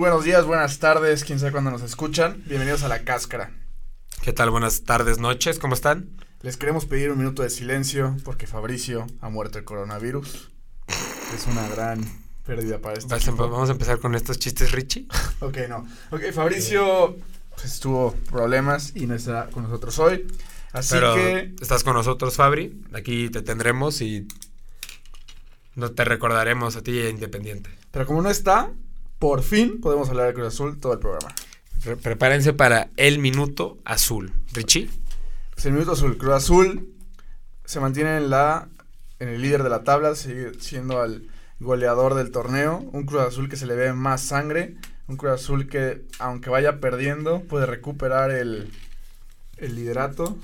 Buenos días, buenas tardes, quién sabe cuándo nos escuchan. Bienvenidos a La Cáscara. ¿Qué tal? Buenas tardes, noches, ¿cómo están? Les queremos pedir un minuto de silencio porque Fabricio ha muerto de coronavirus. Es una gran pérdida para este Vas. Vamos a empezar con estos chistes, Richie. Ok, no. Ok, Fabricio pues, tuvo problemas y no está con nosotros hoy. Así Pero que estás con nosotros, Fabri. Aquí te tendremos y no te recordaremos a ti Independiente. Pero como no está, por fin podemos hablar de Cruz Azul todo el programa. Pre- prepárense para el minuto azul. Richie. Pues el minuto azul. Cruz Azul se mantiene en la en el líder de la tabla, sigue siendo el goleador del torneo. Un Cruz Azul que se le ve más sangre. Un Cruz Azul que, aunque vaya perdiendo, puede recuperar el, el liderato.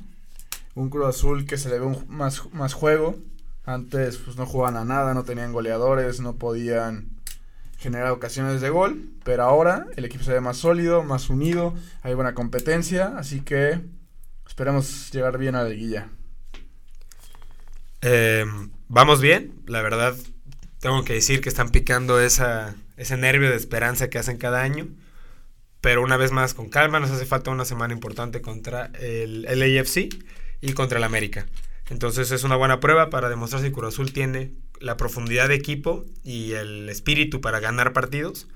Un Cruz Azul que se le ve un- más, más juego. Antes pues no jugaban a nada, no tenían goleadores, no podían generar ocasiones de gol. Pero ahora el equipo se ve más sólido, más unido, hay buena competencia. Así que esperemos llegar bien a la liguilla. Eh, Vamos bien, la verdad. Tengo que decir que están picando esa, ese nervio de esperanza que hacen cada año. Pero una vez más, con calma, nos hace falta una semana importante contra el LAFC y contra el América. Entonces es una buena prueba para demostrar si Cruz Azul tiene la profundidad de equipo y el espíritu para ganar partidos.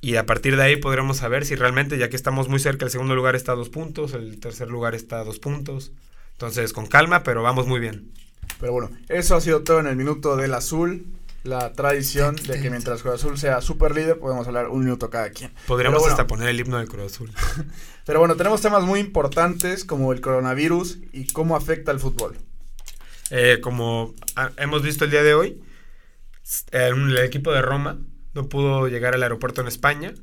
Y a partir de ahí podremos saber si realmente, ya que estamos muy cerca, el segundo lugar está a dos puntos, el tercer lugar está a dos puntos. Entonces con calma, pero vamos muy bien. Pero bueno, eso ha sido todo en el minuto del azul. La tradición de que mientras Cruz Azul sea super líder, podemos hablar un minuto cada quien. Podríamos bueno. hasta poner el himno del Cruz Azul. Pero bueno, tenemos temas muy importantes como el coronavirus y cómo afecta al fútbol. Eh, como ah, hemos visto el día de hoy, el equipo de Roma no pudo llegar al aeropuerto en España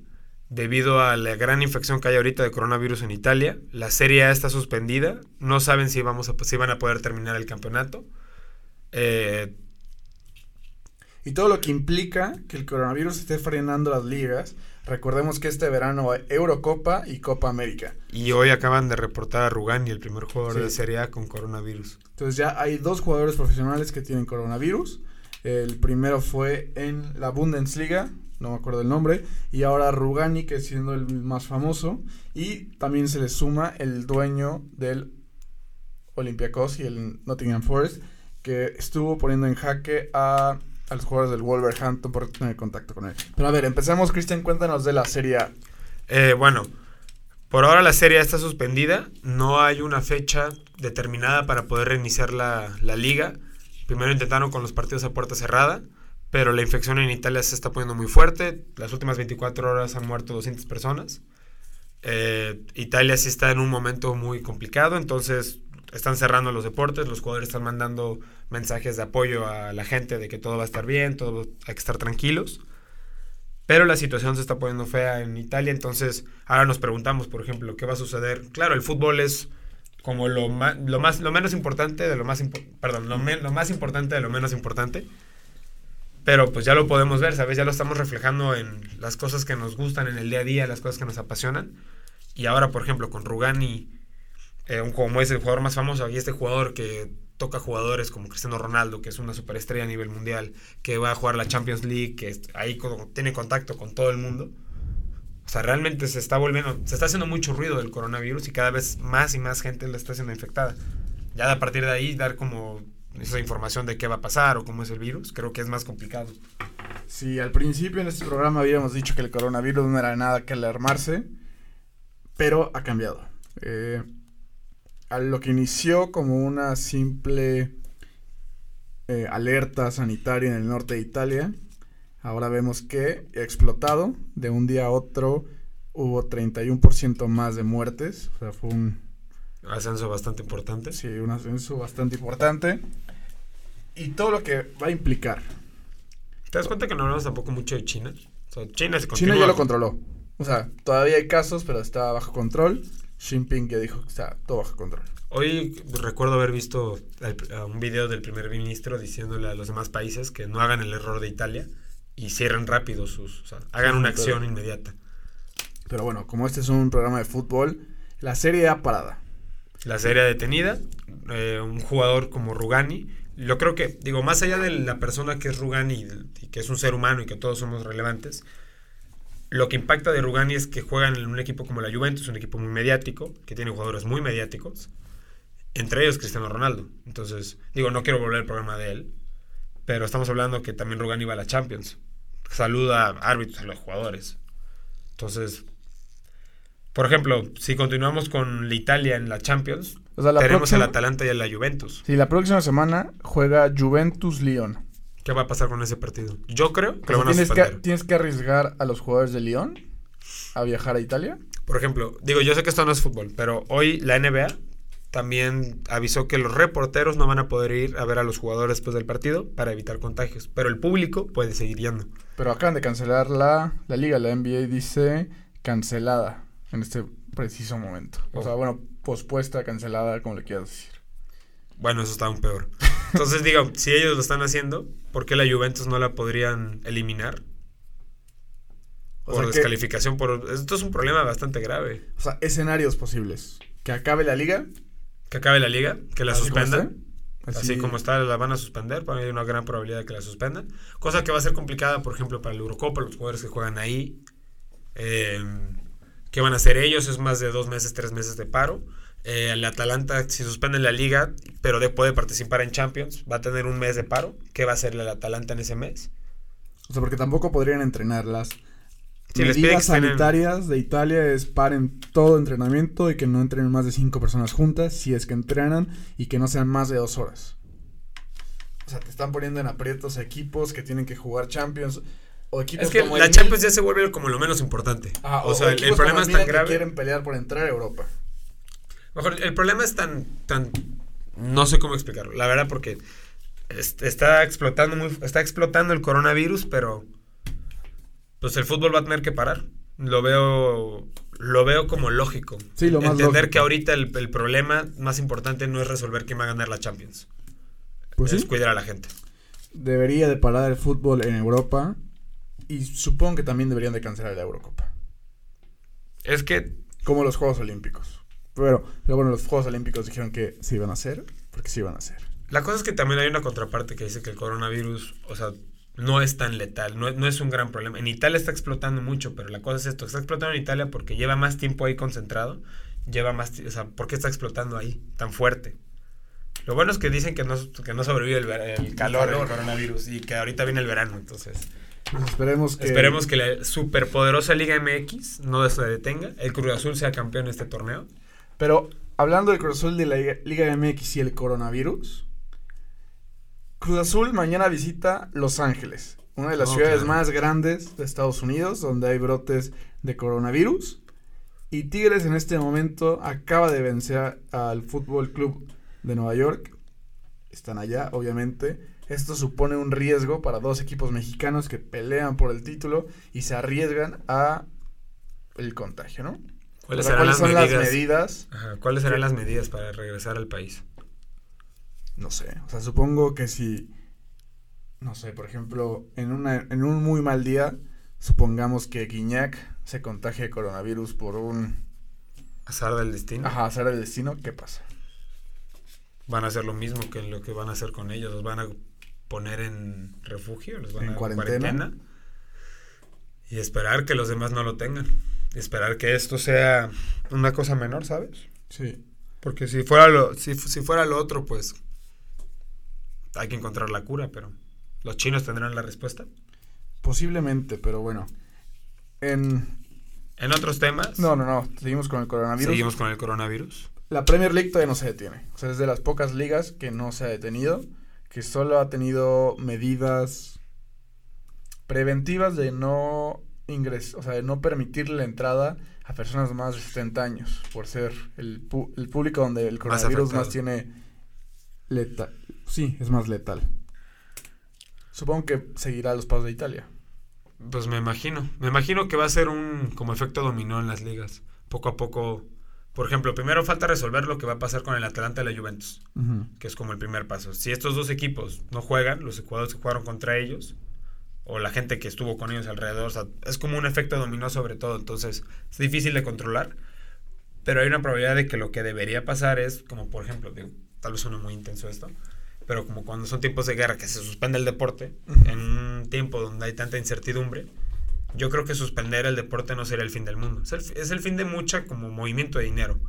debido a la gran infección que hay ahorita de coronavirus en Italia. La Serie A está suspendida, no saben si, vamos a, si van a poder terminar el campeonato. Eh, Y todo lo que implica que el coronavirus esté frenando las ligas. Recordemos que este verano hay Eurocopa y Copa América. y hoy acaban de reportar a Rugani, el primer jugador Sí. de Serie A con coronavirus. Entonces ya hay dos jugadores profesionales que tienen coronavirus. El primero fue en la Bundesliga, no me acuerdo el nombre, y ahora Rugani, que siendo el más famoso, y también se le suma el dueño del Olympiacos y el Nottingham Forest, que estuvo poniendo en jaque a, a los jugadores del Wolverhampton por tener contacto con él. Pero a ver, empecemos, Cristian, cuéntanos de la Serie A. Eh, bueno, por ahora la serie está suspendida. No hay una fecha determinada para poder reiniciar la, la liga. Primero intentaron con los partidos a puerta cerrada, pero la infección en Italia se está poniendo muy fuerte. Las últimas 24 horas han muerto 200 personas. Eh, Italia sí está en un momento muy complicado, entonces están cerrando los deportes, los jugadores están mandando mensajes de apoyo a la gente de que todo va a estar bien, todo hay que estar tranquilos. Pero la situación se está poniendo fea en Italia, entonces ahora nos preguntamos, por ejemplo, qué va a suceder. Claro, el fútbol es como lo más, lo menos importante de lo más, impo- lo más importante de lo menos importante. Pero pues ya lo podemos ver, ¿sabes? Ya lo estamos reflejando en las cosas que nos gustan en el día a día, las cosas que nos apasionan. Y ahora, por ejemplo, con Rugani, eh, como es el jugador más famoso, y este jugador que toca jugadores como Cristiano Ronaldo, que es una superestrella a nivel mundial, que va a jugar la Champions League, que ahí tiene contacto con todo el mundo. O sea, realmente se está volviendo, se está haciendo mucho ruido del coronavirus y cada vez más y más gente la está siendo infectada. Ya a partir de ahí dar como esa información de qué va a pasar o cómo es el virus, creo que es más complicado. Sí, al principio en este programa habíamos dicho que el coronavirus no era nada que alarmarse, pero ha cambiado. Eh, a lo que inició como una simple eh, alerta sanitaria en el norte de Italia, ahora vemos que ha explotado. De un día a otro hubo 31% más de muertes. O sea, fue un, Ascenso bastante importante. sí, un ascenso bastante importante. Y todo lo que va a implicar. ¿Te das cuenta que no hablamos tampoco mucho de China? O sea, China se China ya lo controló. O sea, todavía hay casos, pero está bajo control. Xi Jinping ya dijo que está todo bajo control. Hoy recuerdo haber visto un video del primer ministro diciéndole a los demás países que no hagan el error de Italia y cierren rápido sus, o sea, hagan una acción inmediata. Pero bueno, como este es un programa de fútbol, la serie A parada. La serie detenida, eh, un jugador como Rugani, yo creo que, digo, más allá de la persona que es Rugani y que es un ser humano y que todos somos relevantes, Lo que impacta de Rugani es que juegan en un equipo como la Juventus, un equipo muy mediático, que tiene jugadores muy mediáticos, entre ellos Cristiano Ronaldo. Entonces, digo, no quiero volver al programa de él, pero estamos hablando que también Rugani va a la Champions. Saluda a árbitros, a los jugadores. Entonces, por ejemplo, si continuamos con la Italia en la Champions, O sea, la tenemos próxima, al Atalanta y a la Juventus. sí, la próxima semana juega Juventus-Lyon. ¿Qué va a pasar con ese partido? Yo creo que lo van a ¿tienes, que, tienes que arriesgar a los jugadores de Lyon a viajar a Italia. Por ejemplo, digo, yo sé que esto no es fútbol, pero hoy la NBA también avisó que los reporteros no van a poder ir a ver a los jugadores después del partido para evitar contagios, pero el público puede seguir yendo. Pero acaban de cancelar la, la liga. La NBA dice cancelada en este preciso momento. O Oh. sea, bueno, pospuesta, cancelada, como le quieras decir. Bueno, eso está aún peor. Entonces digo, si ellos lo están haciendo, ¿por qué la Juventus no la podrían eliminar? O Por sea que- descalificación, por... Esto es un problema bastante grave. O sea, escenarios posibles. Que acabe la liga. Que acabe la liga, que la suspendan. Así, como está, la van a suspender. Para mí hay una gran probabilidad de que la suspendan. Cosa que va a ser complicada, por ejemplo, para la Eurocopa, los jugadores que juegan ahí. Eh, ¿Qué van a hacer ellos? Es más de dos meses, tres meses de paro. Eh, el Atalanta, si suspenden la liga, pero de- puede participar en Champions, va a tener un mes de paro. ¿Qué va a hacer el Atalanta en ese mes? O sea, porque tampoco podrían entrenar. Las Sí, medidas que en- sanitarias de Italia es paren todo entrenamiento y que no entrenen más de cinco personas juntas, si es que entrenan, y que no sean más de dos horas. O sea, te están poniendo en aprietos a equipos que tienen que jugar Champions. O equipos Es que como la Champions Mil- ya se vuelve como lo menos importante. Ajá, o, sea, el, equipos el problema es tan que grave. quieren pelear por entrar a Europa. Mejor, el problema es tan, tan, no sé cómo explicarlo, la verdad, porque est- está explotando muy, está explotando el coronavirus, pero pues el fútbol va a tener que parar. Lo veo, lo veo como lógico. Sí, lo más Entender lógico. que ahorita el, el problema más importante no es resolver quién va a ganar la Champions, Pues es sí, cuidar a la gente. debería de parar el fútbol en Europa. Y supongo que también deberían de cancelar la Eurocopa. Es que Como los Juegos Olímpicos. Pero, pero bueno, los Juegos Olímpicos dijeron que se iban a hacer, porque se iban a hacer. La cosa es que también hay una contraparte que dice que el coronavirus, o sea, no es tan letal, no, no es un gran problema. En Italia está explotando mucho, pero la cosa es esto, está explotando en Italia porque lleva más tiempo ahí concentrado, lleva más, o sea, ¿por qué está explotando ahí tan fuerte? Lo bueno es que dicen que no, que no sobrevive el, ver- el calor, el coronavirus y que ahorita viene el verano, entonces Pues esperemos que. esperemos que la superpoderosa Liga MX no se detenga, el Cruz Azul sea campeón en este torneo. Pero hablando del Cruz Azul de la Liga, MX y el coronavirus, Cruz Azul mañana visita Los Ángeles, una de las ciudades más grandes de Estados Unidos, donde hay brotes de coronavirus. Y Tigres en este momento acaba de vencer al Fútbol Club de Nueva York. Están allá, obviamente. Esto supone un riesgo para dos equipos mexicanos que pelean por el título y se arriesgan a el contagio, ¿no? ¿Cuáles serán las son medidas? las medidas? Ajá, ¿Cuáles serán las medidas para regresar al país? No sé, o sea, supongo que si, no sé, por ejemplo, en, una, en un muy mal día, supongamos que Guiñac se contagie de coronavirus por un, Azar del destino. ajá, azar del destino, ¿qué pasa? van a hacer lo mismo que lo que van a hacer con ellos. Los van a poner en refugio, los van En a cuarentena. y esperar que los demás no lo tengan. Esperar que esto sea una cosa menor, ¿sabes? Sí, Porque si fuera lo, si, si fuera lo otro, pues hay que encontrar la cura, pero los chinos tendrán la respuesta. posiblemente, pero bueno, en, En otros temas, no, no, no, seguimos con el coronavirus. seguimos con el coronavirus. La Premier League todavía no se detiene, o sea, es de las pocas ligas que no se ha detenido, que solo ha tenido medidas preventivas de no ingresar, o sea, de no permitirle la entrada a personas más de 70 años, por ser el, pu- el público donde el coronavirus más, tiene letal. Sí, es más letal. Supongo que seguirá los pasos de Italia. Pues me imagino. Me imagino que va a ser un como efecto dominó en las ligas. Poco a poco. Por ejemplo, primero falta resolver lo que va a pasar con el Atalanta y la Juventus, que es como el primer paso. Si estos dos equipos no juegan, los jugadores que jugaron contra ellos, o la gente que estuvo con ellos alrededor, o sea, es como un efecto dominó sobre todo. Entonces, es difícil de controlar. Pero hay una probabilidad de que lo que debería pasar es, como por ejemplo, digo, tal vez suene muy intenso esto, pero como cuando son tiempos de guerra que se suspende el deporte, en un tiempo donde hay tanta incertidumbre, yo creo que suspender el deporte no sería el fin del mundo. Es el, es el fin de mucha como movimiento de dinero.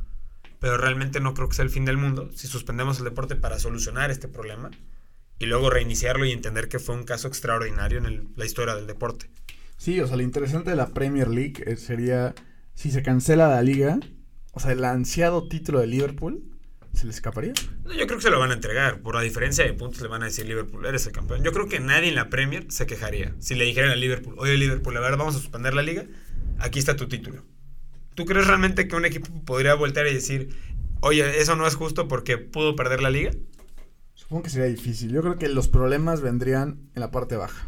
Pero realmente no creo que sea el fin del mundo si suspendemos el deporte para solucionar este problema y luego reiniciarlo y entender que fue un caso extraordinario en el- la historia del deporte. Sí, o sea, lo interesante de la Premier League eh, sería si se cancela la liga, o sea, el ansiado título de Liverpool, ¿se le escaparía? No, yo creo que se lo van a entregar. Por la diferencia de puntos le van a decir Liverpool, eres el campeón. Yo creo que nadie en la Premier se quejaría si le dijeran a Liverpool, oye Liverpool, a ver, vamos a suspender la liga, aquí está tu título. ¿Tú crees realmente que un equipo podría voltear y decir, oye, eso no es justo porque pudo perder la liga? Supongo que sería difícil. Yo creo que los problemas vendrían en la parte baja.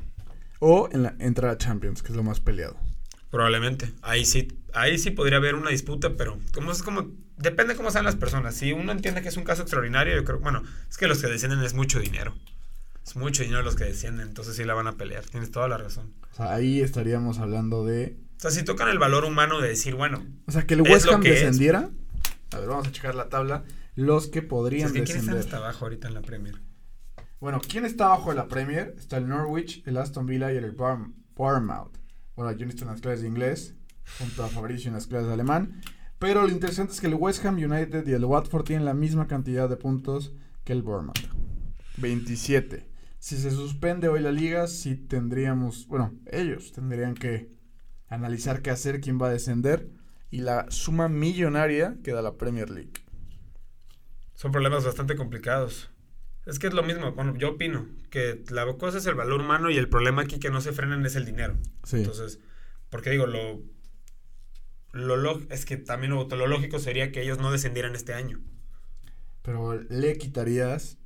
O en la entrar a Champions, que es lo más peleado. Probablemente. Ahí sí, ahí sí podría haber una disputa, pero como es como depende cómo sean las personas. Si uno entiende que es un caso extraordinario, yo creo, bueno, es que los que descienden es mucho dinero. Es mucho dinero los que descienden, entonces sí la van a pelear. Tienes toda la razón. O sea, ahí estaríamos hablando de... O sea, si tocan el valor humano de decir, bueno, O sea, que el Es West Ham es. descendiera. A ver, vamos a checar la tabla. Los que podrían es que ¿quién está descender. abajo ahorita en la Premier? Bueno, ¿quién está abajo de la Premier? Está el Norwich, el Aston Villa y el Bournemouth. Bueno, yo necesito unas clases de inglés, junto a Fabricio en las clases de alemán. Pero lo interesante es que el West Ham United y el Watford tienen la misma cantidad de puntos que el Bournemouth. 27. Si se suspende hoy la liga, sí tendríamos, bueno, ellos tendrían que analizar qué hacer, quién va a descender y la suma millonaria que da la Premier League. Son problemas bastante complicados. Es que es lo mismo, bueno, yo opino que la cosa es el valor humano y el problema aquí que no se frenan es el dinero. Sí. Entonces, porque digo, lo, lo log- es que también lo, lo lógico sería que ellos no descendieran este año. Pero le quitarías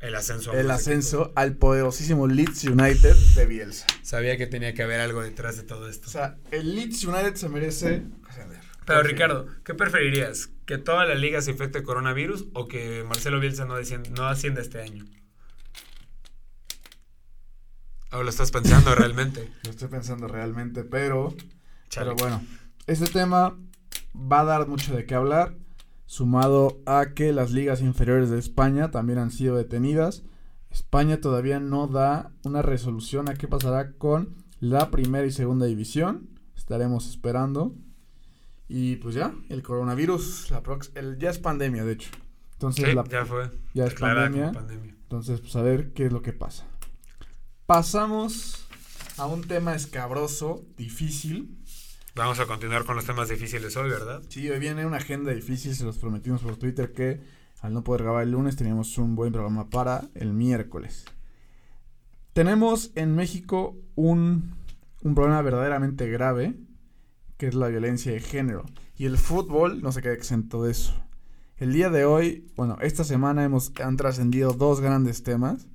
El ascenso. el ascenso al poderosísimo Leeds United de Bielsa. Sabía que tenía que haber algo detrás de todo esto. O sea, el Leeds United se merece ascender. Pero. Ricardo, ¿qué preferirías? ¿Que toda la liga se infecte de coronavirus o que Marcelo Bielsa no, descienda- no ascienda este año? ¿O lo estás pensando realmente? Lo estoy pensando realmente, pero, Chale. pero bueno, este tema va a dar mucho de qué hablar, sumado a que las ligas inferiores de España también han sido detenidas. España todavía no da una resolución a qué pasará con la primera y segunda división. Estaremos esperando. Y pues ya, el coronavirus, la prox- el, ya es pandemia, de hecho. Entonces, Sí, la, ya fue. ya es pandemia. pandemia. Entonces, pues a ver qué es lo que pasa. Pasamos a un tema escabroso, difícil. Vamos a continuar con los temas difíciles hoy, ¿verdad? Sí, hoy viene una agenda difícil, se los prometimos por Twitter que al no poder grabar el lunes teníamos un buen programa para el miércoles. Tenemos en México un, un problema verdaderamente grave, que es la violencia de género. Y el fútbol no se queda exento de eso. El día de hoy, bueno, esta semana hemos, han trascendido dos grandes temas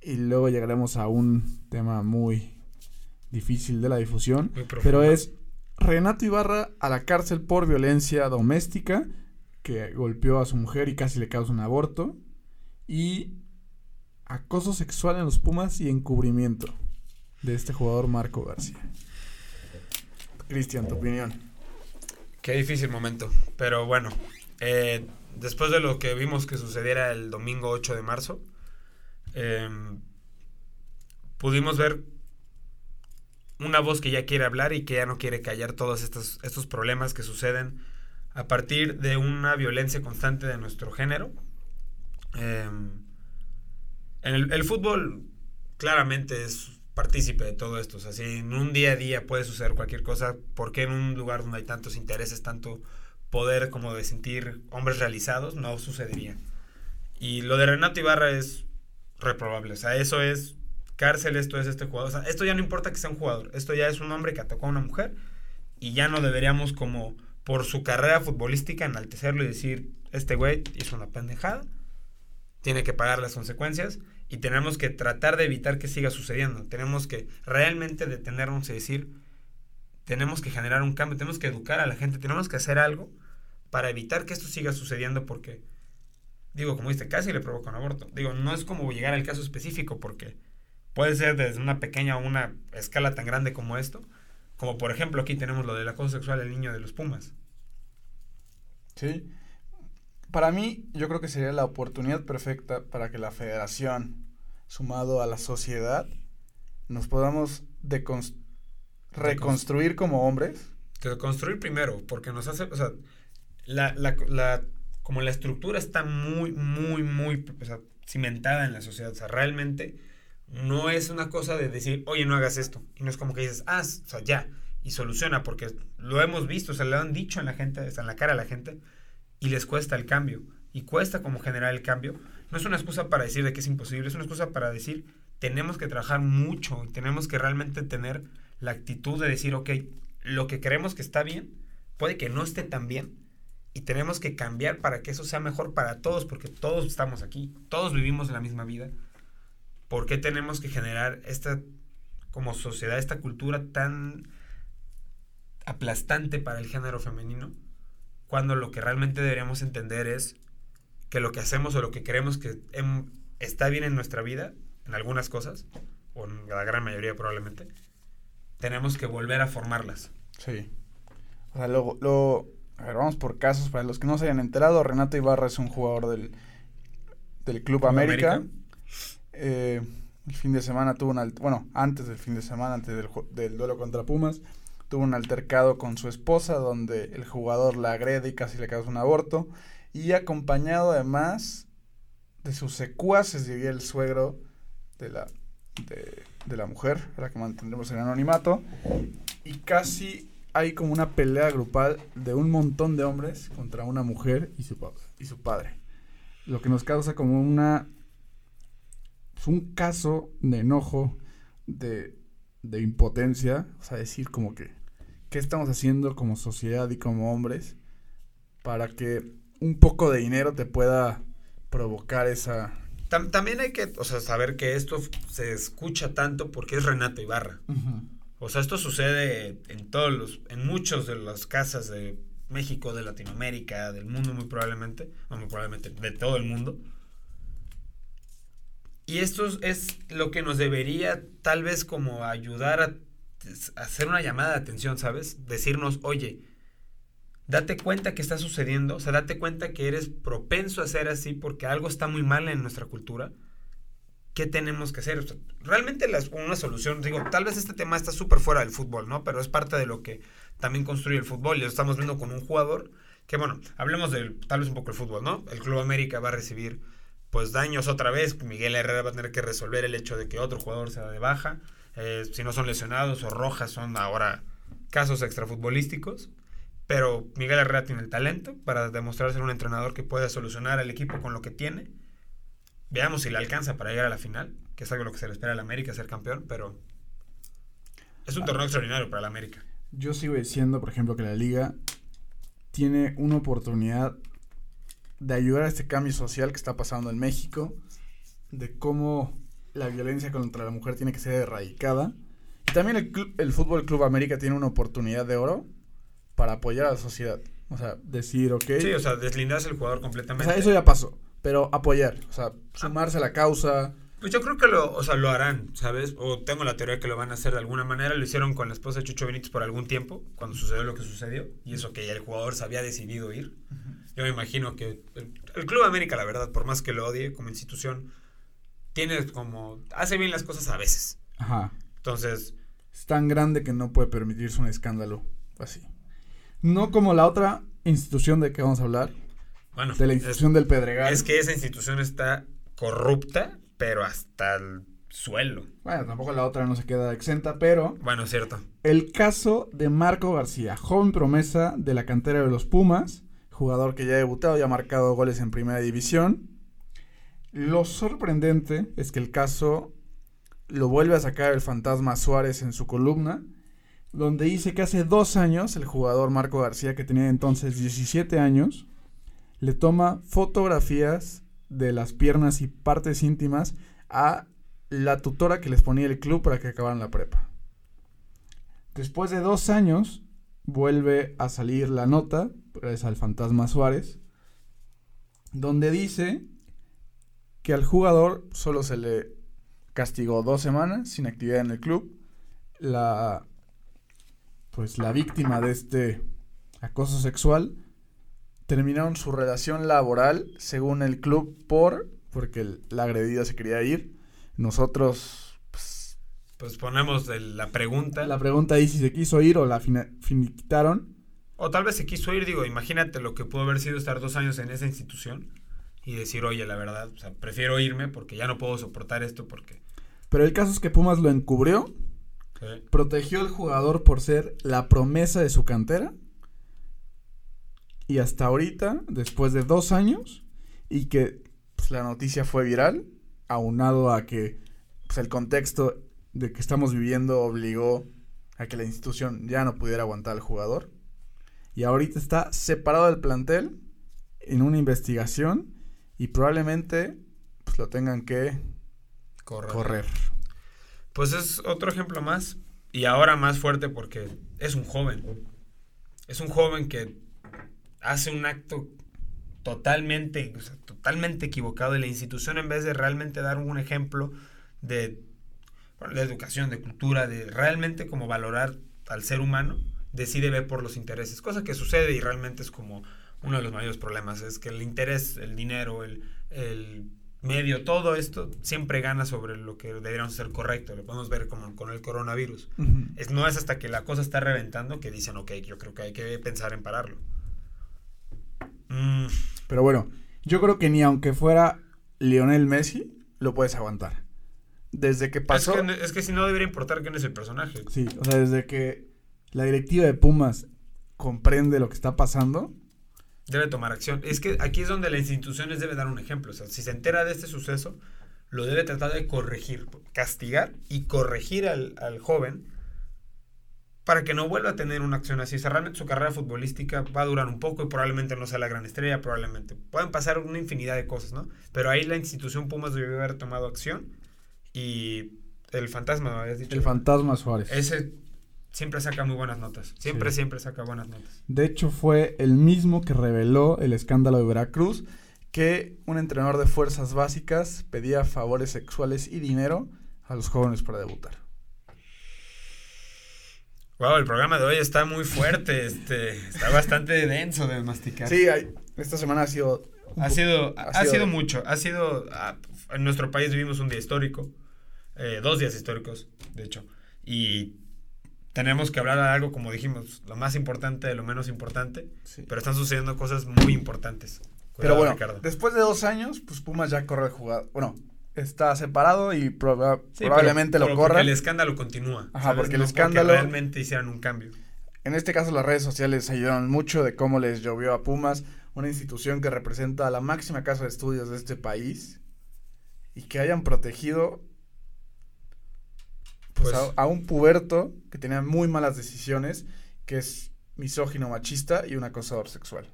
y luego llegaremos a un tema muy difícil de la difusión. Pero es Renato Ibarra a la cárcel por violencia doméstica, que golpeó a su mujer y casi le causa un aborto. Y acoso sexual en los Pumas y encubrimiento de este jugador Marco García. Cristian, tu opinión. Qué difícil momento. Pero bueno, eh, después de lo que vimos que sucediera el domingo 8 de marzo, eh, pudimos ver una voz que ya quiere hablar y que ya no quiere callar todos estos, estos problemas que suceden a partir de una violencia constante de nuestro género. Eh, en el fútbol claramente es partícipe de todo esto. O sea, si en un día a día puede suceder cualquier cosa, ¿por qué en un lugar donde hay tantos intereses, tanto poder como de sentir hombres realizados, no sucedería? Y lo de Renato Ibarra es reprobable. O sea, eso es cárcel, esto es este jugador. O sea, esto ya no importa que sea un jugador. Esto ya es un hombre que atacó a una mujer y ya no deberíamos como por su carrera futbolística enaltecerlo y decir, este güey hizo una pendejada, tiene que pagar las consecuencias y tenemos que tratar de evitar que siga sucediendo. Tenemos que realmente detenernos y decir, tenemos que generar un cambio, tenemos que educar a la gente, tenemos que hacer algo para evitar que esto siga sucediendo porque, digo, como dice, casi le provoca un aborto. Digo, no es como llegar al caso específico porque puede ser desde una pequeña o una escala tan grande como esto, como por ejemplo aquí tenemos lo del acoso sexual del niño de los Pumas. Sí. Para mí, yo creo que sería la oportunidad perfecta para que la federación, sumado a la sociedad, nos podamos reconstruir como hombres. Reconstruir primero, porque nos hace, o sea, la, la, la, como la estructura está muy, muy, muy o sea, cimentada en la sociedad. O sea, realmente no es una cosa de decir, oye, no hagas esto. Y no es como que dices, ah, o sea, ya, y soluciona, porque lo hemos visto, o sea, le han dicho en la gente, está en la cara a la gente, y les cuesta el cambio. Y cuesta como generar el cambio. No es una excusa para decir de que es imposible, es una excusa para decir, tenemos que trabajar mucho, tenemos que realmente tener la actitud de decir, ok, lo que creemos que está bien, puede que no esté tan bien, y tenemos que cambiar para que eso sea mejor para todos, porque todos estamos aquí, todos vivimos la misma vida. ¿Por qué tenemos que generar esta, como sociedad, esta cultura tan aplastante para el género femenino? Cuando lo que realmente deberíamos entender es que lo que hacemos o lo que creemos que em, está bien en nuestra vida, en algunas cosas, o en la gran mayoría probablemente, tenemos que volver a formarlas. Sí. O sea, lo, lo, a ver, vamos por casos. Para los que no se hayan enterado, Renato Ibarra es un jugador del, del Club América. Eh, el fin de semana tuvo un... Bueno, antes del fin de semana, antes del, del duelo contra Pumas, tuvo un altercado con su esposa donde el jugador la agrede y casi le causa un aborto. Y acompañado además de sus secuaces, diría el suegro de la, de, la mujer, a la que mantendremos en anonimato. Y casi hay como una pelea grupal de un montón de hombres contra una mujer y su, y su padre. Lo que nos causa como una... Es un caso de enojo, de, de impotencia, o sea, decir como que, ¿qué estamos haciendo como sociedad y como hombres para que un poco de dinero te pueda provocar esa... También hay que, o sea, saber que esto se escucha tanto porque es Renato Ibarra. O sea, esto sucede en todos los, en muchos de las casas de México, de Latinoamérica, del mundo muy probablemente, o muy probablemente de todo el mundo. Y esto es lo que nos debería tal vez como ayudar a, hacer una llamada de atención, ¿sabes? Decirnos, oye, date cuenta que está sucediendo, o sea, date cuenta que eres propenso a ser así porque algo está muy mal en nuestra cultura ¿qué tenemos que hacer? realmente la, una solución, digo, tal vez este tema está súper fuera del fútbol, ¿no? Pero es parte de lo que también construye el fútbol y lo estamos viendo con un jugador que, bueno, hablemos del, tal vez un poco el fútbol, ¿no? El Club América va a recibir, pues, daños otra vez, Miguel Herrera va a tener que resolver el hecho de que otro jugador sea de baja, eh, si no son lesionados o rojas son ahora casos extrafutbolísticos. Pero Miguel Herrera tiene el talento para demostrar ser un entrenador que puede solucionar al equipo con lo que tiene Veamos si le alcanza para llegar a la final, que es algo lo que se le espera al América, ser campeón, pero es un torneo extraordinario para el América. Yo sigo diciendo, por ejemplo, que la liga tiene una oportunidad de ayudar a este cambio social que está pasando en México, de cómo la violencia contra la mujer tiene que ser erradicada. Y también el, el Fútbol Club América tiene una oportunidad de oro para apoyar a la sociedad. O sea, decir, ok. Sí, o sea, deslindarse el jugador completamente. O sea, eso ya pasó pero apoyar, o sea, sumarse a la causa. Pues yo creo que lo, o sea, lo harán, ¿sabes? O tengo la teoría que lo van a hacer de alguna manera. Lo hicieron con la esposa de Chucho Benítez por algún tiempo, cuando sucedió lo que sucedió. Y eso que ya el jugador se había decidido ir. Yo me imagino que el, Club América, la verdad, por más que lo odie como institución, tiene como... Hace bien las cosas a veces. Ajá. Entonces... Es tan grande que no puede permitirse un escándalo así. No como la otra institución de que vamos a hablar, bueno, de la institución del Pedregal. Es que esa institución está corrupta, pero hasta el suelo. Bueno, tampoco la otra no se queda exenta, pero... Bueno, cierto. El caso de Marco García, joven promesa de la cantera de los Pumas, jugador que ya ha debutado y ha marcado goles en primera división. Lo sorprendente es que el caso lo vuelve a sacar el fantasma Suárez en su columna, donde dice que hace dos años el jugador Marco García, que tenía entonces 17 años, le toma fotografías de las piernas y partes íntimas a la tutora que les ponía el club para que acabaran la prepa. Después de dos años, vuelve a salir la nota, es al fantasma Suárez, donde dice que al jugador solo se le castigó dos semanas sin actividad en el club. La, pues la víctima de este acoso sexual terminaron su relación laboral, según el club, por porque la agredida se quería ir. Nosotros, pues, pues ponemos el- la pregunta. La pregunta ahí si se quiso ir o la finiquitaron. O tal vez se quiso ir, digo, imagínate lo que pudo haber sido estar dos años en esa institución y decir, oye, la verdad, o sea, prefiero irme porque ya no puedo soportar esto porque... Pero el caso es que Pumas lo encubrió, protegió al jugador por ser la promesa de su cantera. Y hasta ahorita, después de dos años, y que pues, la noticia fue viral, aunado a que pues, el contexto de que estamos viviendo obligó a que la institución ya no pudiera aguantar al jugador. Y ahorita está separado del plantel en una investigación y probablemente pues, lo tengan que correr. Pues es otro ejemplo más y ahora más fuerte porque es un joven. Es un joven que hace un acto totalmente, o sea, totalmente equivocado y la institución en vez de realmente dar un ejemplo de, de educación, de cultura, de realmente como valorar al ser humano, decide ver por los intereses, cosa que sucede y realmente es como uno de los mayores problemas, es que el interés, el dinero, el, el medio, todo esto siempre gana sobre lo que deberíamos ser correcto, lo podemos ver como con el coronavirus. Es, no es hasta que la cosa está reventando que dicen, ok, yo creo que hay que pensar en pararlo. Mm, Pero bueno, yo creo que ni aunque fuera Lionel Messi, lo puedes aguantar. Desde que pasó. Es, que, es que si no debería importar quién es el personaje. Sí, o sea, desde que la directiva de Pumas comprende lo que está pasando. Debe tomar acción. Es que aquí es donde las instituciones deben dar un ejemplo. O sea, si se entera de este suceso, lo debe tratar de corregir, castigar y corregir al, al joven para que no vuelva a tener una acción así. O sea, realmente su carrera futbolística va a durar un poco y probablemente no sea la gran estrella, probablemente. Pueden pasar una infinidad de cosas, ¿no? Pero ahí la institución Pumas debió haber tomado acción y el fantasma, ¿me habías dicho? El fantasma Suárez. Ese siempre saca muy buenas notas. Siempre, Sí. siempre saca buenas notas. De hecho, fue el mismo que reveló el escándalo de Veracruz que un entrenador de fuerzas básicas pedía favores sexuales y dinero a los jóvenes para debutar. Wow, el programa de hoy está muy fuerte, este, está bastante denso de masticar. Sí, hay- esta semana ha sido. Ha sido, ha ha, sido- sido mucho, ha sido, ah, en nuestro país vivimos un día histórico, eh, dos días históricos, de hecho, y tenemos que hablar de algo, como dijimos, lo más importante de lo menos importante, Sí. pero están sucediendo cosas muy importantes. Pero bueno, Ricardo. después de dos años, pues Pumas ya corre el jugador. Bueno, está separado y proba- Sí, probablemente pero- lo corra. Porque el escándalo continúa. Ajá, ¿sabes? porque el No escándalo- realmente hicieran un cambio. En este caso las redes sociales ayudaron mucho de cómo les llovió a Pumas, una institución que representa a la máxima casa de estudios de este país y que hayan protegido pues, Pues- a, a un puberto que tenía muy malas decisiones, que es misógino, machista y un acosador sexual.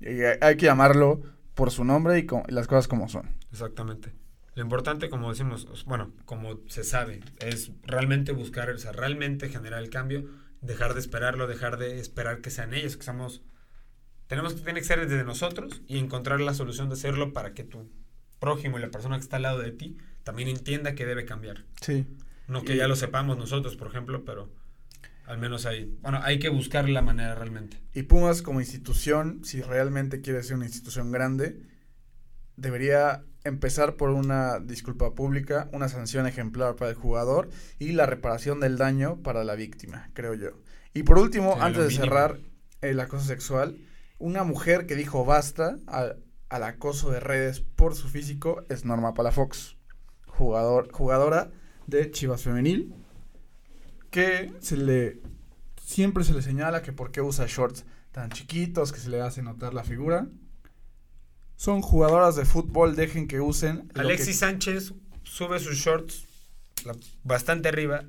Y hay, hay que llamarlo por su nombre y, co- y las cosas como son. Exactamente. Lo importante, como decimos, os- bueno, como se sabe, es realmente buscar, o sea, realmente generar el cambio, dejar de esperarlo, dejar de esperar que sean ellos, que seamos... Tenemos que, tiene que ser desde nosotros y encontrar la solución de hacerlo para que tu prójimo y la persona que está al lado de ti también entienda que debe cambiar. Sí. No que Y- ya lo sepamos nosotros, por ejemplo, pero al menos hay... Bueno, hay que buscar la manera realmente. Y Pumas como institución, si realmente quiere ser una institución grande, debería empezar por una disculpa pública, una sanción ejemplar para el jugador y la reparación del daño para la víctima, creo yo. Y por último, Sí, antes de cerrar el acoso sexual, una mujer que dijo basta al, al acoso de redes por su físico es Norma Palafox, jugador, jugadora de Chivas Femenil, que se le siempre se le señala que por qué usa shorts tan chiquitos que se le hace notar la figura. Son jugadoras de fútbol, dejen que usen. Alexis que- Sánchez sube sus shorts bastante arriba.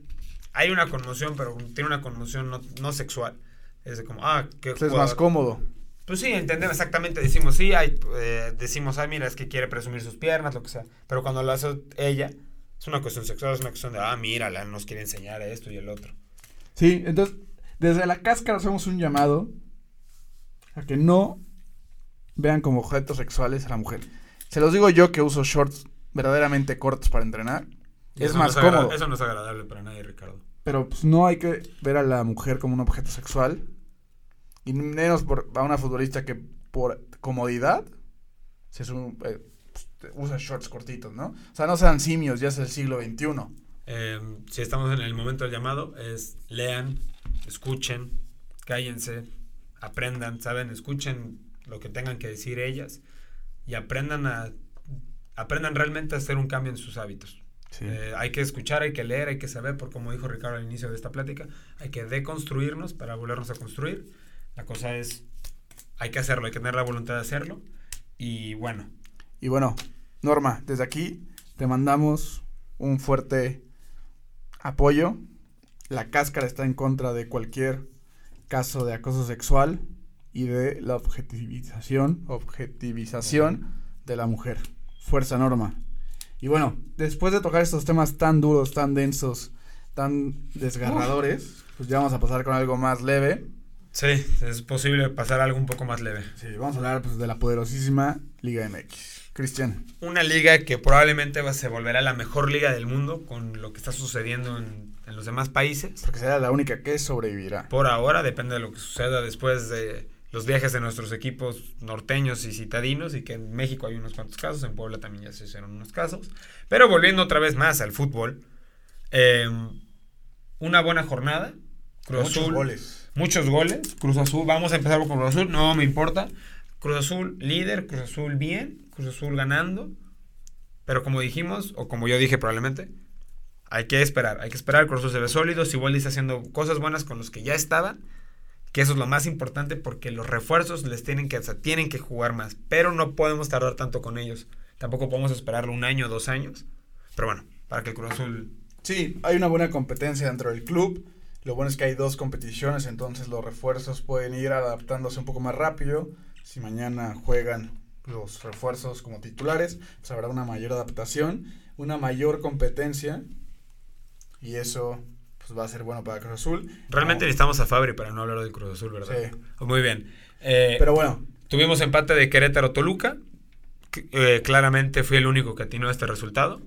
Hay una conmoción, pero tiene una conmoción no, no sexual. Es de como, ah, qué pues, es más cómodo. Pues sí, entendemos exactamente. Decimos, sí, hay, eh, decimos, ah, mira, es que quiere presumir sus piernas, lo que sea. Pero cuando lo hace ella, es una cuestión sexual, es una cuestión de, ah, mírala, nos quiere enseñar esto y el otro. Sí, entonces, desde la cáscara hacemos un llamado a que no vean como objetos sexuales a la mujer. Se los digo yo que uso shorts verdaderamente cortos para entrenar. Y es más no cómodo. Eso no es agradable para nadie, Ricardo. Pero pues no hay que ver a la mujer como un objeto sexual. Y menos por, a una futbolista que por comodidad se su- eh, usa shorts cortitos, ¿no? O sea, no sean simios, ya es el siglo XXI. Eh, si estamos en el momento del llamado, es lean, escuchen, cállense, aprendan, ¿saben? Escuchen lo que tengan que decir ellas y aprendan a aprendan realmente a hacer un cambio en sus hábitos. Sí. Eh, hay que escuchar, hay que leer, hay que saber, por como dijo Ricardo al inicio de esta plática, hay que deconstruirnos para volvernos a construir. La cosa es, hay que hacerlo, hay que tener la voluntad de hacerlo. Y bueno, Y bueno, Norma, desde aquí te mandamos un fuerte apoyo. La cáscara está en contra de cualquier caso de acoso sexual y de la objetivización, objetivización de la mujer. Fuerza Norma. Y bueno, después de tocar estos temas tan duros, tan densos, tan desgarradores, pues ya vamos a pasar con algo más leve. sí, es posible pasar algo un poco más leve. Sí, vamos a hablar pues, de la poderosísima Liga MX. Cristian. Una liga que probablemente va, se volverá la mejor liga del mundo con lo que está sucediendo en, en los demás países. Porque será la única que sobrevivirá. Por ahora, depende de lo que suceda después de los viajes de nuestros equipos norteños y citadinos, y que en México hay unos cuantos casos, en Puebla también ya se hicieron unos casos. Pero volviendo otra vez más al fútbol, eh, una buena jornada. Cruz Muchos Azul, goles. muchos goles. Cruz Azul, vamos a empezar con Cruz Azul, no me importa. Cruz Azul líder, Cruz Azul bien, Cruz Azul ganando. Pero como dijimos, o como yo dije probablemente, hay que esperar, hay que esperar. Cruz Azul se ve sólido, Siboldi está haciendo cosas buenas con los que ya estaban. Que eso es lo más importante porque los refuerzos les tienen que, o tienen que jugar más. Pero no podemos tardar tanto con ellos. Tampoco podemos esperarlo un año o dos años. Pero bueno, para que el Cruz Azul Sí, hay una buena competencia dentro del club. Lo bueno es que hay dos competiciones, entonces los refuerzos pueden ir adaptándose un poco más rápido. Si mañana juegan los refuerzos como titulares, pues habrá una mayor adaptación, una mayor competencia. Y eso pues va a ser bueno para Cruz Azul. Realmente necesitamos a Fabri para no hablar del Cruz Azul, ¿verdad? Sí. Muy bien. Eh, Pero bueno, Tuvimos empate de Querétaro-Toluca. que, eh, claramente fui el único que atinó este resultado.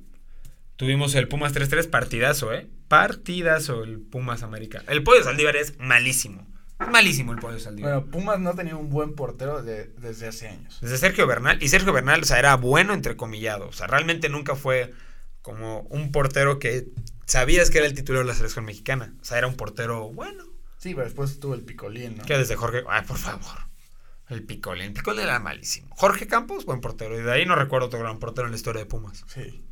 Tuvimos el Pumas 3-3, partidazo, ¿eh? Partidazo el Pumas América. El Pollo Saldívar es malísimo. Es malísimo el Pollo Saldívar. bueno, Pumas no ha tenido un buen portero de- desde hace años. Desde Sergio Bernal. Y Sergio Bernal, o sea, era bueno entrecomillado. O sea, realmente nunca fue como un portero que sabías que era el titular de la selección mexicana. O sea, era un portero bueno. Sí, pero después tuvo el picolín, ¿no? Que desde Jorge. Ay, por favor. El Picolín. El Picolín era malísimo. Jorge Campos, buen portero. Y de ahí no recuerdo otro gran portero en la historia de Pumas. Sí.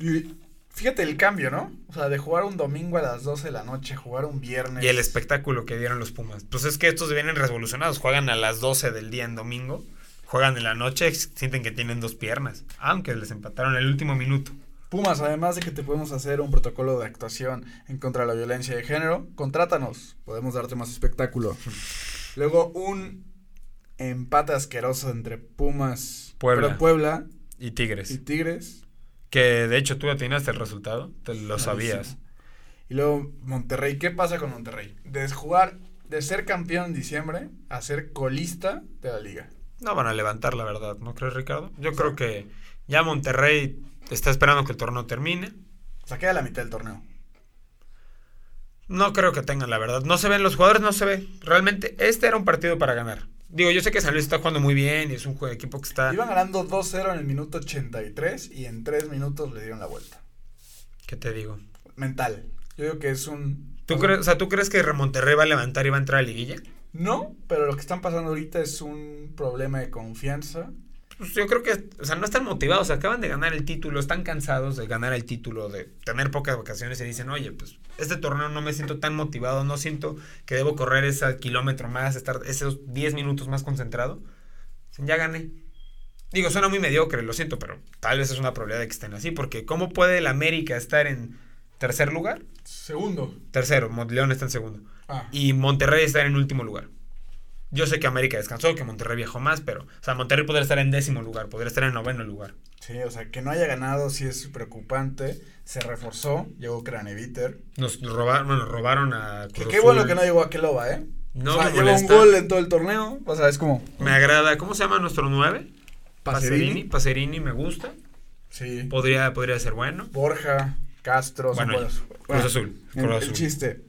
Y fíjate el cambio, ¿no? O sea, de jugar un domingo a las 12 de la noche, jugar un viernes. Y el espectáculo que dieron los Pumas. Pues es que estos vienen revolucionados. Juegan a las 12 del día en domingo. Juegan en la noche. Sienten que tienen dos piernas. Aunque les empataron el último minuto. Pumas, además de que te podemos hacer un protocolo de actuación en contra de la violencia de género, contrátanos, podemos darte más espectáculo. Luego un empate asqueroso entre Pumas, Puebla. pero Puebla Y Tigres. y Tigres. Que de hecho tú atinaste el resultado. Te lo sabías. Y luego Monterrey, ¿qué pasa con Monterrey? De jugar, de ser campeón en diciembre a ser colista de la liga. No van a levantar, la verdad. ¿No crees, Ricardo? Yo creo que ya Monterrey está esperando que el torneo termine. O sea, queda la mitad del torneo. No creo que tengan, la verdad. No se ven, los jugadores no se ve. Realmente, este era un partido para ganar. Digo, yo sé que San Luis está jugando muy bien y es un equipo que está. Iban ganando 2-0 en el minuto 83 y en 3 minutos le dieron la vuelta. ¿Qué te digo? Mental. Yo digo que es un... ¿Tú crees, o sea, ¿tú crees que Monterrey va a levantar y va a entrar a liguilla? No, pero lo que están pasando ahorita es un problema de confianza. Pues yo creo que, o sea, no están motivados, acaban de ganar el título, están cansados de ganar el título, de tener pocas vacaciones y dicen, oye, pues este torneo no me siento tan motivado, no siento que debo correr ese kilómetro más, estar esos 10 minutos más concentrado. Ya gané. Digo, suena muy mediocre, lo siento, pero tal vez es una probabilidad de que estén así, porque ¿cómo puede el América estar en tercer lugar? Segundo. Tercero, León está en segundo. Ah, Y Monterrey está en último lugar. Yo sé que América descansó, que Monterrey viajó más, pero, o sea, Monterrey podría estar en décimo lugar, podría estar en noveno lugar. sí, o sea, que no haya ganado sí es preocupante. Se reforzó, llegó Craneviter. Nos robaron, bueno, robaron a Que Cruz qué bueno que no llegó a Keloba, ¿eh? No o sea, lleva un gol en todo el torneo. O sea, es como... Me agrada. ¿Cómo se llama nuestro 9? Pacerini. Pacerini me gusta. Sí. Podría, podría ser bueno. Borja, Castro, Bueno. Cruz Bueno, Azul. el, Cruz el Azul. chiste.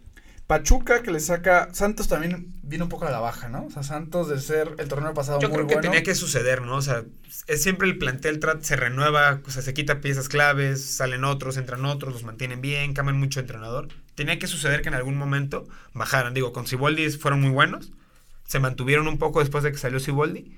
Pachuca que le saca. Santos también viene un poco a la baja, ¿no? O sea, Santos de ser el torneo pasado Yo muy creo que bueno. tenía que suceder, ¿no? O sea, es siempre el plantel se renueva, o sea, se quita piezas claves, salen otros, entran otros, los mantienen bien, cambian mucho de entrenador. Tenía que suceder que en algún momento bajaran. Digo, con Siboldi fueron muy buenos, se mantuvieron un poco después de que salió Siboldi,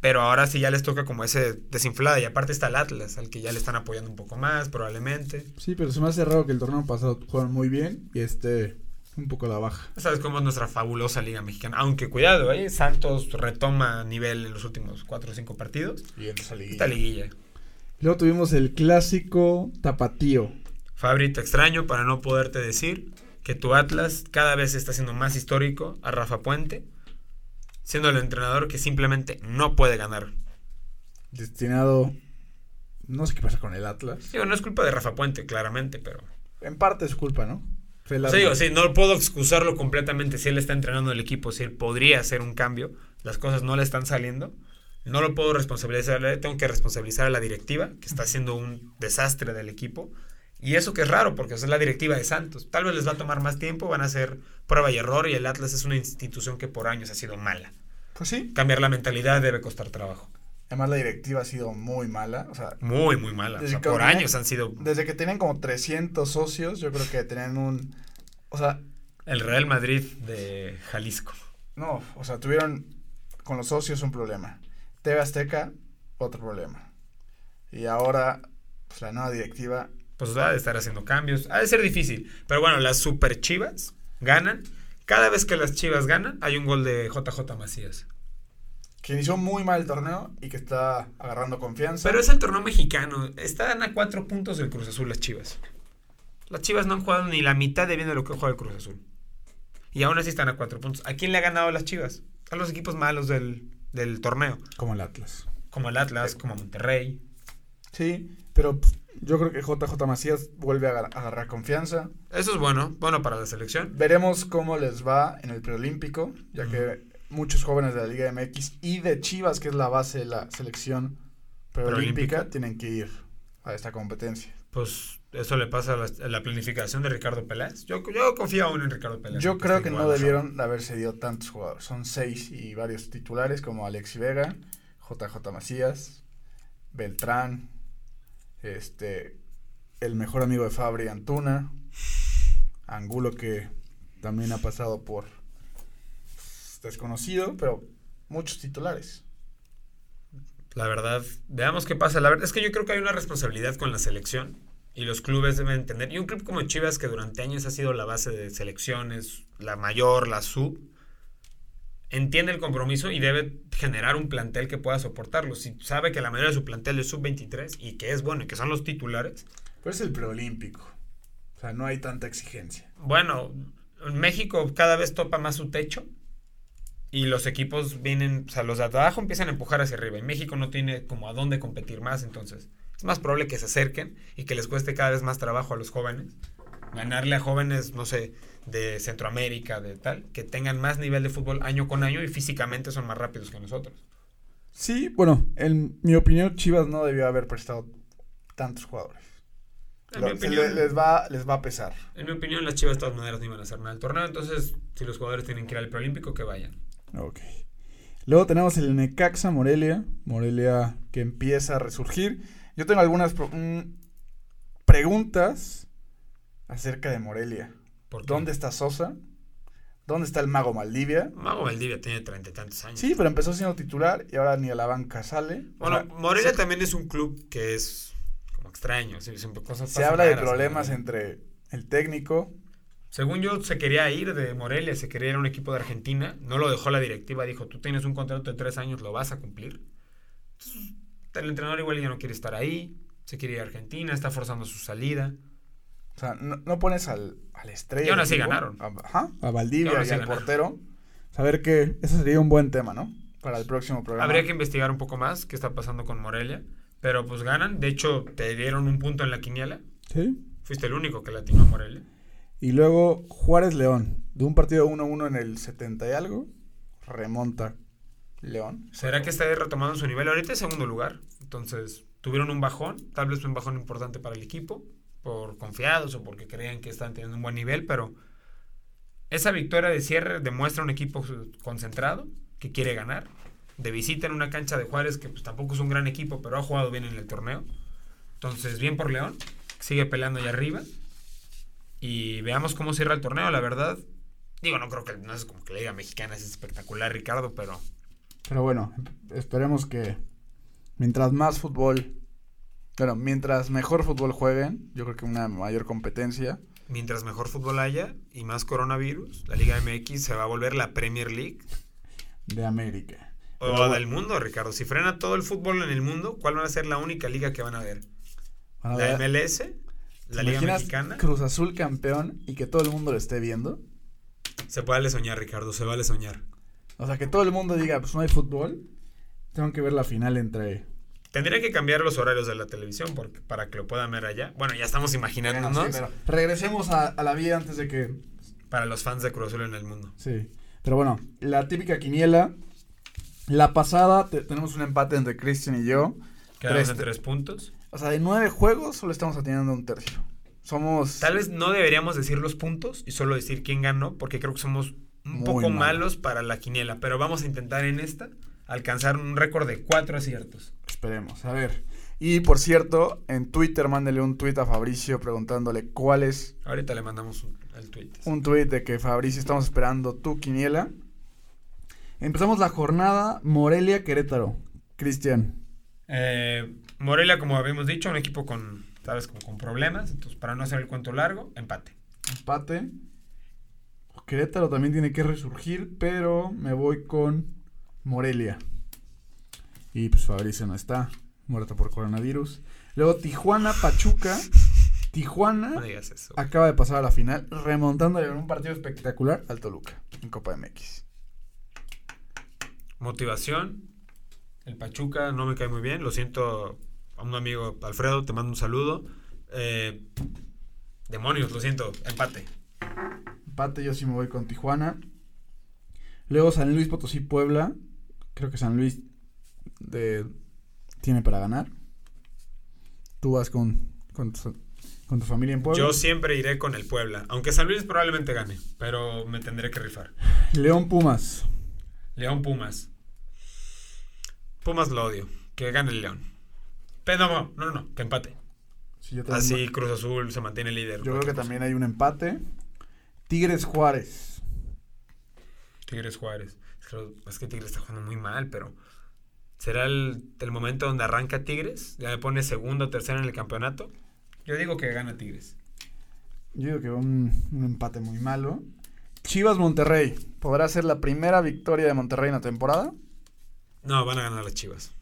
pero ahora sí ya les toca como ese desinflada. Y aparte está el Atlas, al que ya le están apoyando un poco más, probablemente. Sí, pero se me hace raro que el torneo pasado jugaron muy bien y este un poco a la baja. ¿Sabes cómo es nuestra fabulosa Liga Mexicana? Aunque cuidado, ¿eh? Santos retoma nivel en los últimos 4 o 5 partidos. Y en esa liguilla. Esta liguilla. Luego tuvimos el clásico tapatío. Fabri, te extraño para no poderte decir que tu Atlas cada vez está siendo más histórico a Rafa Puente, siendo el entrenador que simplemente no puede ganar. Destinado. No sé qué pasa con el Atlas. Digo, no es culpa de Rafa Puente, claramente, pero... En parte es culpa, ¿no? El O sea, sí, no puedo excusarlo completamente si él está entrenando el equipo, si él podría hacer un cambio, las cosas no le están saliendo. No lo puedo responsabilizar, tengo que responsabilizar a la directiva, que está haciendo un desastre del equipo. Y eso que es raro, porque es la directiva de Santos. Tal vez les va a tomar más tiempo, van a hacer prueba y error, y el Atlas es una institución que por años ha sido mala. Pues sí. Cambiar la mentalidad debe costar trabajo. Además, la directiva ha sido muy mala. O sea, Muy, muy mala. O sea, por tenían- años han sido desde que tenían como 300 socios, yo creo que tenían un. O sea, el Real Madrid de Jalisco. no, o sea, tuvieron con los socios un problema. TV Azteca, otro problema. Y ahora, pues la nueva directiva. pues ha de estar haciendo cambios. Ha de ser difícil. Pero bueno, las super chivas ganan. Cada vez que las chivas ganan, hay un gol de JJ Macías. Que inició muy mal el torneo y que está agarrando confianza. Pero es el torneo mexicano. Están a cuatro puntos del Cruz Azul las chivas. Las chivas no han jugado ni la mitad de bien de lo que juega el Cruz Azul. Y aún así están a cuatro puntos. ¿A quién le ha ganado las chivas? A los equipos malos del, del torneo. Como el Atlas. Como el Atlas, como Monterrey. Sí, pero yo creo que JJ Macías vuelve a agarrar confianza. Eso es bueno. Bueno para la selección. Veremos cómo les va en el preolímpico, ya que muchos jóvenes de la Liga MX y de Chivas, que es la base de la selección preolímpica, tienen que ir a esta competencia. Pues eso le pasa a la, a la planificación de Ricardo Peláez. Yo, yo confío aún en Ricardo Peláez. Yo creo que no debieron de haber cedido tantos jugadores. Son seis y varios titulares como Alexi Vega, JJ Macías, Beltrán, este, el mejor amigo de Fabri, Antuna, Angulo que también ha pasado por desconocido, pero muchos titulares. La verdad, veamos qué pasa. La verdad es que yo creo que hay una responsabilidad con la selección y los clubes deben entender. Y un club como Chivas, que durante años ha sido la base de selecciones, la mayor, la sub, entiende el compromiso y debe generar un plantel que pueda soportarlo. Si sabe que la mayoría de su plantel es sub-23 y que es bueno y que son los titulares, Pero es el preolímpico. O sea, no hay tanta exigencia. bueno, México cada vez topa más su techo y los equipos vienen, o sea, los de abajo empiezan a empujar hacia arriba y México no tiene como a dónde competir más, entonces es más probable que se acerquen y que les cueste cada vez más trabajo a los jóvenes. Ganarle a jóvenes, no sé, de Centroamérica, de tal, que tengan más nivel de fútbol año con año y físicamente son más rápidos que nosotros. Sí, bueno, en mi opinión, Chivas no debió haber prestado tantos jugadores. En Lo- mi opinión, le- les, va, les va a pesar. en mi opinión, las Chivas de todas maneras no iban a hacer nada del torneo, entonces si los jugadores tienen que ir al preolímpico, que vayan. Ok. Luego tenemos el Necaxa Morelia. Morelia que empieza a resurgir. Yo tengo algunas mm, preguntas acerca de Morelia. Porque ¿Dónde está Sosa? ¿Dónde está el mago Maldivia? Mago Valdivia tiene treinta y tantos años. Sí, pero empezó siendo titular y ahora ni a la banca sale. Bueno, Morelia se, también es un club que es como extraño. sí, siempre cosas se habla de problemas ¿no? entre el técnico. Según yo, se quería ir de Morelia, se quería ir a un equipo de Argentina. No lo dejó la directiva, dijo, tú tienes un contrato de tres años, lo vas a cumplir. Entonces, el entrenador igual ya no quiere estar ahí, se quiere ir a Argentina, está forzando su salida. O sea, no, no pones al, al estrella. Y aún así ganaron. a- Ajá, a Valdivia y, al ganaron. portero. Saber que ese sería un buen tema, ¿no? Para el próximo programa. Habría que investigar un poco más qué está pasando con Morelia. Pero pues ganan, de hecho te dieron un punto en la quiniela. ¿Sí? Fuiste el único que latinó a Morelia. Y luego Juárez León. De un partido 1-1 en el 70 y algo. remonta León. ¿Será que está retomando su nivel? Ahorita es segundo lugar. Entonces, tuvieron un bajón. Tal vez un bajón importante para el equipo. Por confiados o porque creían que están teniendo un buen nivel. Pero Esa victoria de cierre demuestra un equipo concentrado que quiere ganar. De visita en una cancha de Juárez que pues, tampoco es un gran equipo, pero ha jugado bien en el torneo. Entonces, bien por León. Sigue peleando allá arriba. Y veamos cómo cierra el torneo, la verdad. Digo, no creo que no es como que la Liga Mexicana es espectacular, Ricardo, pero. Pero bueno, esperemos que mientras más fútbol. Bueno, mientras mejor fútbol jueguen, yo creo que una mayor competencia. Mientras mejor fútbol haya y más coronavirus, la Liga MX se va a volver la Premier League. De América. O del mundo, Ricardo. Si frena todo el fútbol en el mundo, ¿cuál va a ser la única liga que van a ver? ¿La MLS? ¿La Liga Mexicana? Cruz Azul campeón y que todo el mundo lo esté viendo? Se vale soñar, Ricardo, se vale soñar. O sea, que todo el mundo diga, pues no hay fútbol. Tengo que ver la final entre... Tendría que cambiar los horarios de la televisión porque, para que lo puedan ver allá. Bueno, ya estamos imaginándonos. regresemos a, la vida antes de que... Para los fans de Cruz Azul en el mundo. Sí. Pero bueno, la típica quiniela. La pasada tenemos un empate entre Christian y yo. Quedamos en tres puntos. O sea, de nueve juegos solo estamos atendiendo un tercio. Somos. Tal vez no deberíamos decir los puntos y solo decir quién ganó, porque creo que somos un poco malos para la quiniela. Pero vamos a intentar en esta alcanzar un récord de cuatro aciertos. Esperemos, a ver. Y por cierto, en Twitter mándele un tweet a Fabricio preguntándole cuál es. Ahorita le mandamos un, el tweet. Un tweet de que Fabricio estamos esperando tu quiniela. Empezamos la jornada Morelia Querétaro. Cristian. Eh, Morelia, como habíamos dicho, un equipo con, ¿sabes? con problemas. Entonces, para no hacer el cuento largo, empate. Empate. Querétaro también tiene que resurgir, pero me voy con Morelia. Y pues Fabricio no está, muerto por coronavirus. Luego Tijuana, Pachuca. Tijuana acaba de pasar a la final, remontando en un partido espectacular al Toluca en Copa MX. Motivación, el Pachuca no me cae muy bien. Lo siento a un amigo, Alfredo, te mando un saludo. Eh, demonios, lo siento. Empate. Empate, yo sí me voy con Tijuana. Luego San Luis Potosí Puebla. Creo que San Luis de, tiene para ganar. Tú vas con, con, tu, con tu familia en Puebla. Yo siempre iré con el Puebla. Aunque San Luis probablemente gane. Pero me tendré que rifar. León Pumas. León Pumas. Pumas lo odio. Que gane el León. Pero no, no, no, que empate. Así Cruz Azul se mantiene líder. Yo creo que también hay un empate. Tigres Juárez. Tigres Juárez. Es que Tigres está jugando muy mal, pero ¿será el, momento donde arranca Tigres? Ya me pone segundo o tercero en el campeonato. Yo digo que gana Tigres. Yo digo que un, un empate muy malo. Chivas Monterrey. ¿Podrá ser la primera victoria de Monterrey en la temporada? No, van a ganar las Chivas.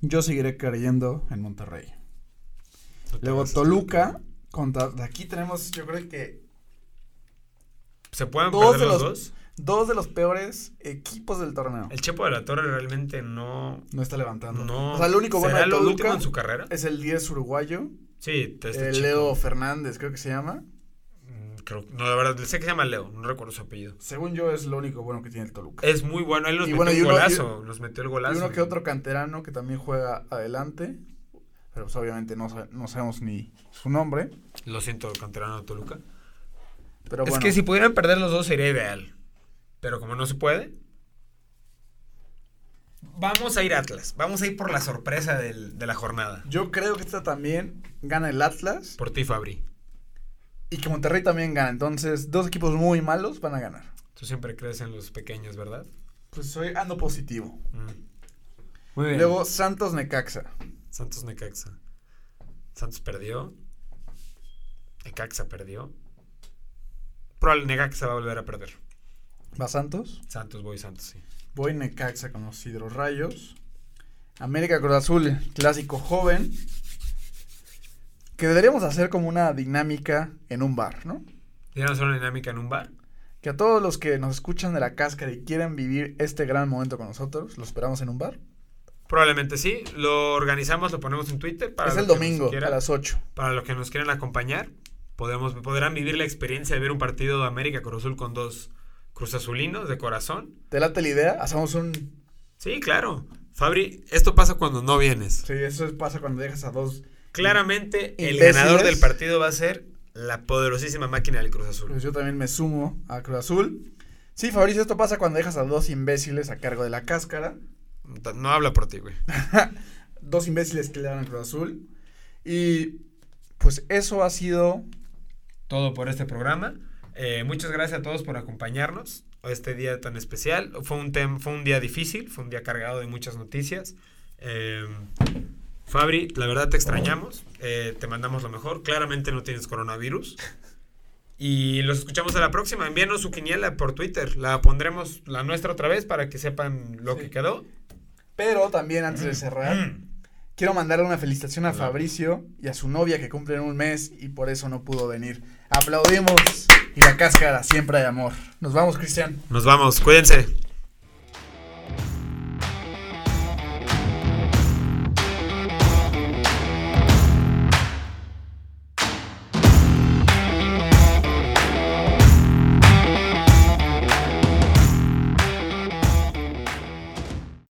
Yo seguiré creyendo en Monterrey. Luego Toluca contra aquí tenemos, yo creo que se pueden dos perder los, dos. Dos de los peores equipos del torneo. El Chepo de la Torre realmente no no está levantando. No. O sea, el único bueno de Toluca en su carrera? Es el 10 uruguayo. Sí, este Leo Fernández, creo que se llama no, la verdad, sé que se llama Leo, no recuerdo su apellido. Según yo, es lo único bueno que tiene el Toluca. Es muy bueno, él nos metió el golazo, nos metió el golazo. Y uno que otro canterano que también juega adelante, pero pues obviamente no, no sabemos ni su nombre. Lo siento, canterano de Toluca. Pero es que si pudieran perder los dos sería ideal. Pero como no se puede, vamos a ir Atlas. Vamos a ir por la sorpresa del, de la jornada. Yo creo que esta también gana el Atlas. Por ti, Fabri. Y que Monterrey también gana. Entonces, dos equipos muy malos van a ganar. Tú siempre crees en los pequeños, ¿verdad? Pues soy ando positivo. Mm. Muy bien. Luego, Santos Necaxa. Santos Necaxa. Santos perdió. Necaxa perdió. El Necaxa va a volver a perder. ¿Va Santos? Santos, voy Santos, sí. Voy Necaxa con los Rayos. América Cruz Azul, clásico joven que deberíamos hacer como una dinámica en un bar, ¿no? ¿Deberíamos hacer una dinámica en un bar? Que a todos los que nos escuchan de la cáscara y quieren vivir este gran momento con nosotros, ¿lo esperamos en un bar? Probablemente sí. Lo organizamos, lo ponemos en Twitter. Para es el domingo, a las 8. Para los que nos quieran acompañar, podemos, podrán vivir la experiencia de ver un partido de América Cruz Azul con dos Cruz Azulinos de corazón. ¿Te late la idea? Hacemos un... Sí, claro. Fabri, esto pasa cuando no vienes. Sí, eso pasa cuando dejas a dos Claramente el ganador del partido va a ser la poderosísima máquina del Cruz Azul. Pues yo también me sumo a Cruz Azul. Sí, Fabricio, esto pasa cuando dejas a dos imbéciles a cargo de la cáscara. No habla por ti, güey. dos imbéciles que le dan al Cruz Azul. Y pues eso ha sido todo por este programa. Eh, muchas gracias a todos por acompañarnos este día tan especial. Fue un, fue un día difícil, fue un día cargado de muchas noticias. Eh, Fabri, la verdad te extrañamos, eh, te mandamos lo mejor. Claramente no tienes coronavirus. Y los escuchamos a la próxima. Envíanos su quiniela por Twitter. La pondremos la nuestra otra vez para que sepan lo que quedó. Pero también antes de cerrar, mm. quiero mandarle una felicitación a Fabricio y a su novia que cumplen un mes y por eso no pudo venir. Aplaudimos y la cáscara siempre hay amor. Nos vamos, Cristian. Nos vamos, cuídense.